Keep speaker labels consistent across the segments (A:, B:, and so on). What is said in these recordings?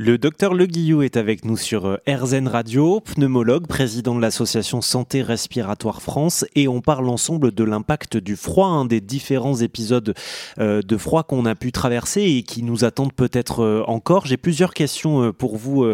A: Le docteur Le Guillou est avec nous sur euh, RZN Radio, pneumologue, président de l'association Santé Respiratoire France, et on parle ensemble de l'impact du froid, des différents épisodes euh, de froid qu'on a pu traverser et qui nous attendent peut-être euh, encore. J'ai plusieurs questions pour vous.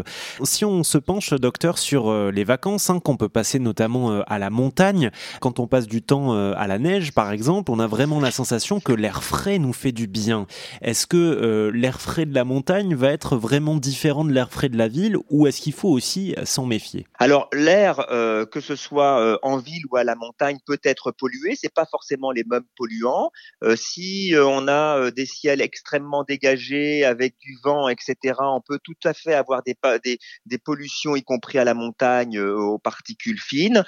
A: Si on se penche, docteur, sur les vacances hein, qu'on peut passer notamment à la montagne, quand on passe du temps à la neige, par exemple, on a vraiment la sensation que l'air frais nous fait du bien. Est-ce que l'air frais de la montagne va être vraiment différent différent de l'air frais de la ville ou est-ce qu'il faut aussi s'en méfier?
B: Alors l'air, euh, que ce soit euh, en ville ou à la montagne, peut être pollué. C'est pas forcément les mêmes polluants. Euh, si on a des ciels extrêmement dégagés avec du vent, etc., on peut tout à fait avoir des, des, des pollutions, y compris à la montagne, aux particules fines.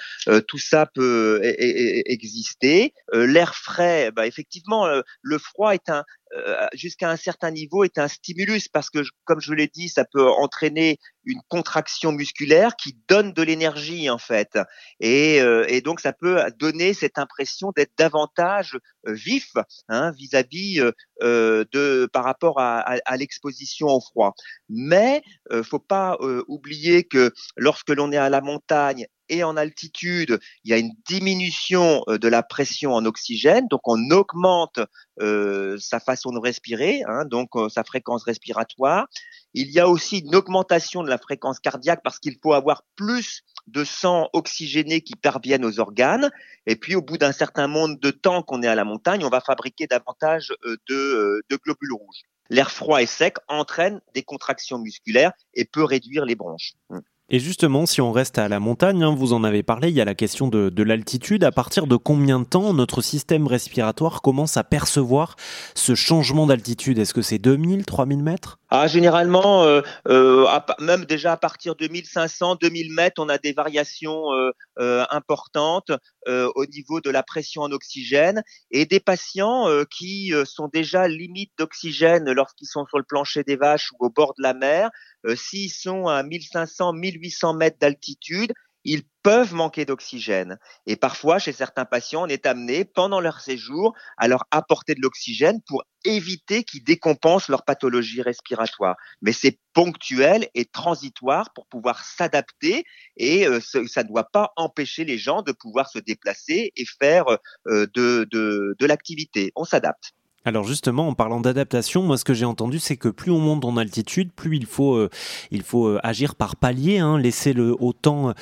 B: tout ça peut e, e, e, exister. l'air frais, bah, effectivement, le froid est un, euh, jusqu'à un certain niveau est un stimulus parce que, comme je l'ai dit, ça peut entraîner une contraction musculaire qui donne de l'énergie en fait, et, euh, et, donc ça peut donner cette impression d'être davantage euh, vif hein, vis-à-vis de par rapport à, à, l'exposition au froid. Mais faut pas oublier que lorsque l'on est à la montagne et en altitude, il y a une diminution euh, de la pression en oxygène, donc on augmente euh, sa façon de respirer, hein, donc euh, sa fréquence respiratoire. Il y a aussi une augmentation de la fréquence cardiaque parce qu'il faut avoir plus de sang oxygéné qui parviennent aux organes. Et puis, au bout d'un certain nombre de temps qu'on est à la montagne, on va fabriquer davantage de, de globules rouges. L'air froid et sec entraîne des contractions musculaires et peut réduire les bronches. Mmh.
A: Et justement, si on reste à la montagne, hein, vous en avez parlé, il y a la question de, de l'altitude. À partir de combien de temps notre système respiratoire commence à percevoir ce changement d'altitude? Est-ce que c'est 2000, 3000 mètres?
B: Ah, Généralement, euh, euh, même déjà à partir de 1500, 2000 mètres, on a des variations euh, euh importantes euh, au niveau de la pression en oxygène et des patients euh, qui sont déjà limite d'oxygène lorsqu'ils sont sur le plancher des vaches ou au bord de la mer. S'ils sont à 1500, 1800 mètres d'altitude, ils peuvent manquer d'oxygène. Et parfois, chez certains patients, on est amené, pendant leur séjour, à leur apporter de l'oxygène pour éviter qu'ils décompensent leur pathologie respiratoire. Mais c'est ponctuel et transitoire pour pouvoir s'adapter et euh, ça ne doit pas empêcher les gens de pouvoir se déplacer et faire euh, de, de, de l'activité. On s'adapte.
A: Alors justement, en parlant d'adaptation, moi ce que j'ai entendu, c'est que plus on monte en altitude, plus il faut, euh, euh, agir par palier, hein, laisser le euh,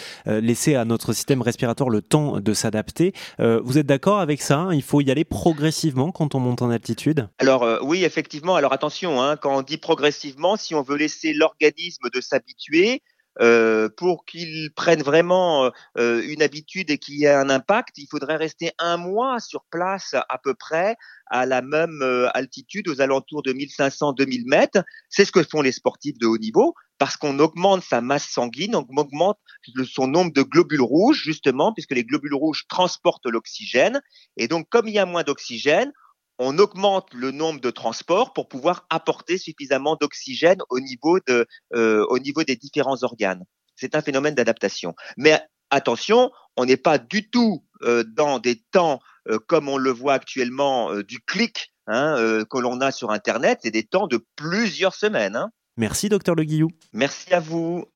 A: laisser à notre système respiratoire le temps de s'adapter. vous êtes d'accord avec ça hein? Il faut y aller progressivement quand on monte en altitude?
B: Alors oui, effectivement. Alors attention, hein, quand on dit progressivement, si on veut laisser l'organisme de s'habituer, euh, pour qu'il prenne vraiment euh, une habitude et qu'il y ait un impact, il faudrait rester un mois sur place à peu près à la même euh, altitude, aux alentours de 1500-2000 mètres. C'est ce que font les sportifs de haut niveau parce qu'on augmente sa masse sanguine, on augmente son nombre de globules rouges justement, puisque les globules rouges transportent l'oxygène. Et donc, comme il y a moins d'oxygène, on augmente le nombre de transports pour pouvoir apporter suffisamment d'oxygène au niveau de, euh, au niveau des différents organes. C'est un phénomène d'adaptation. Mais attention, on n'est pas du tout euh, dans des temps euh, comme on le voit actuellement du clic hein, que l'on a sur Internet. C'est des temps de plusieurs semaines. Hein.
A: Merci, docteur Le Guillou.
B: Merci à vous.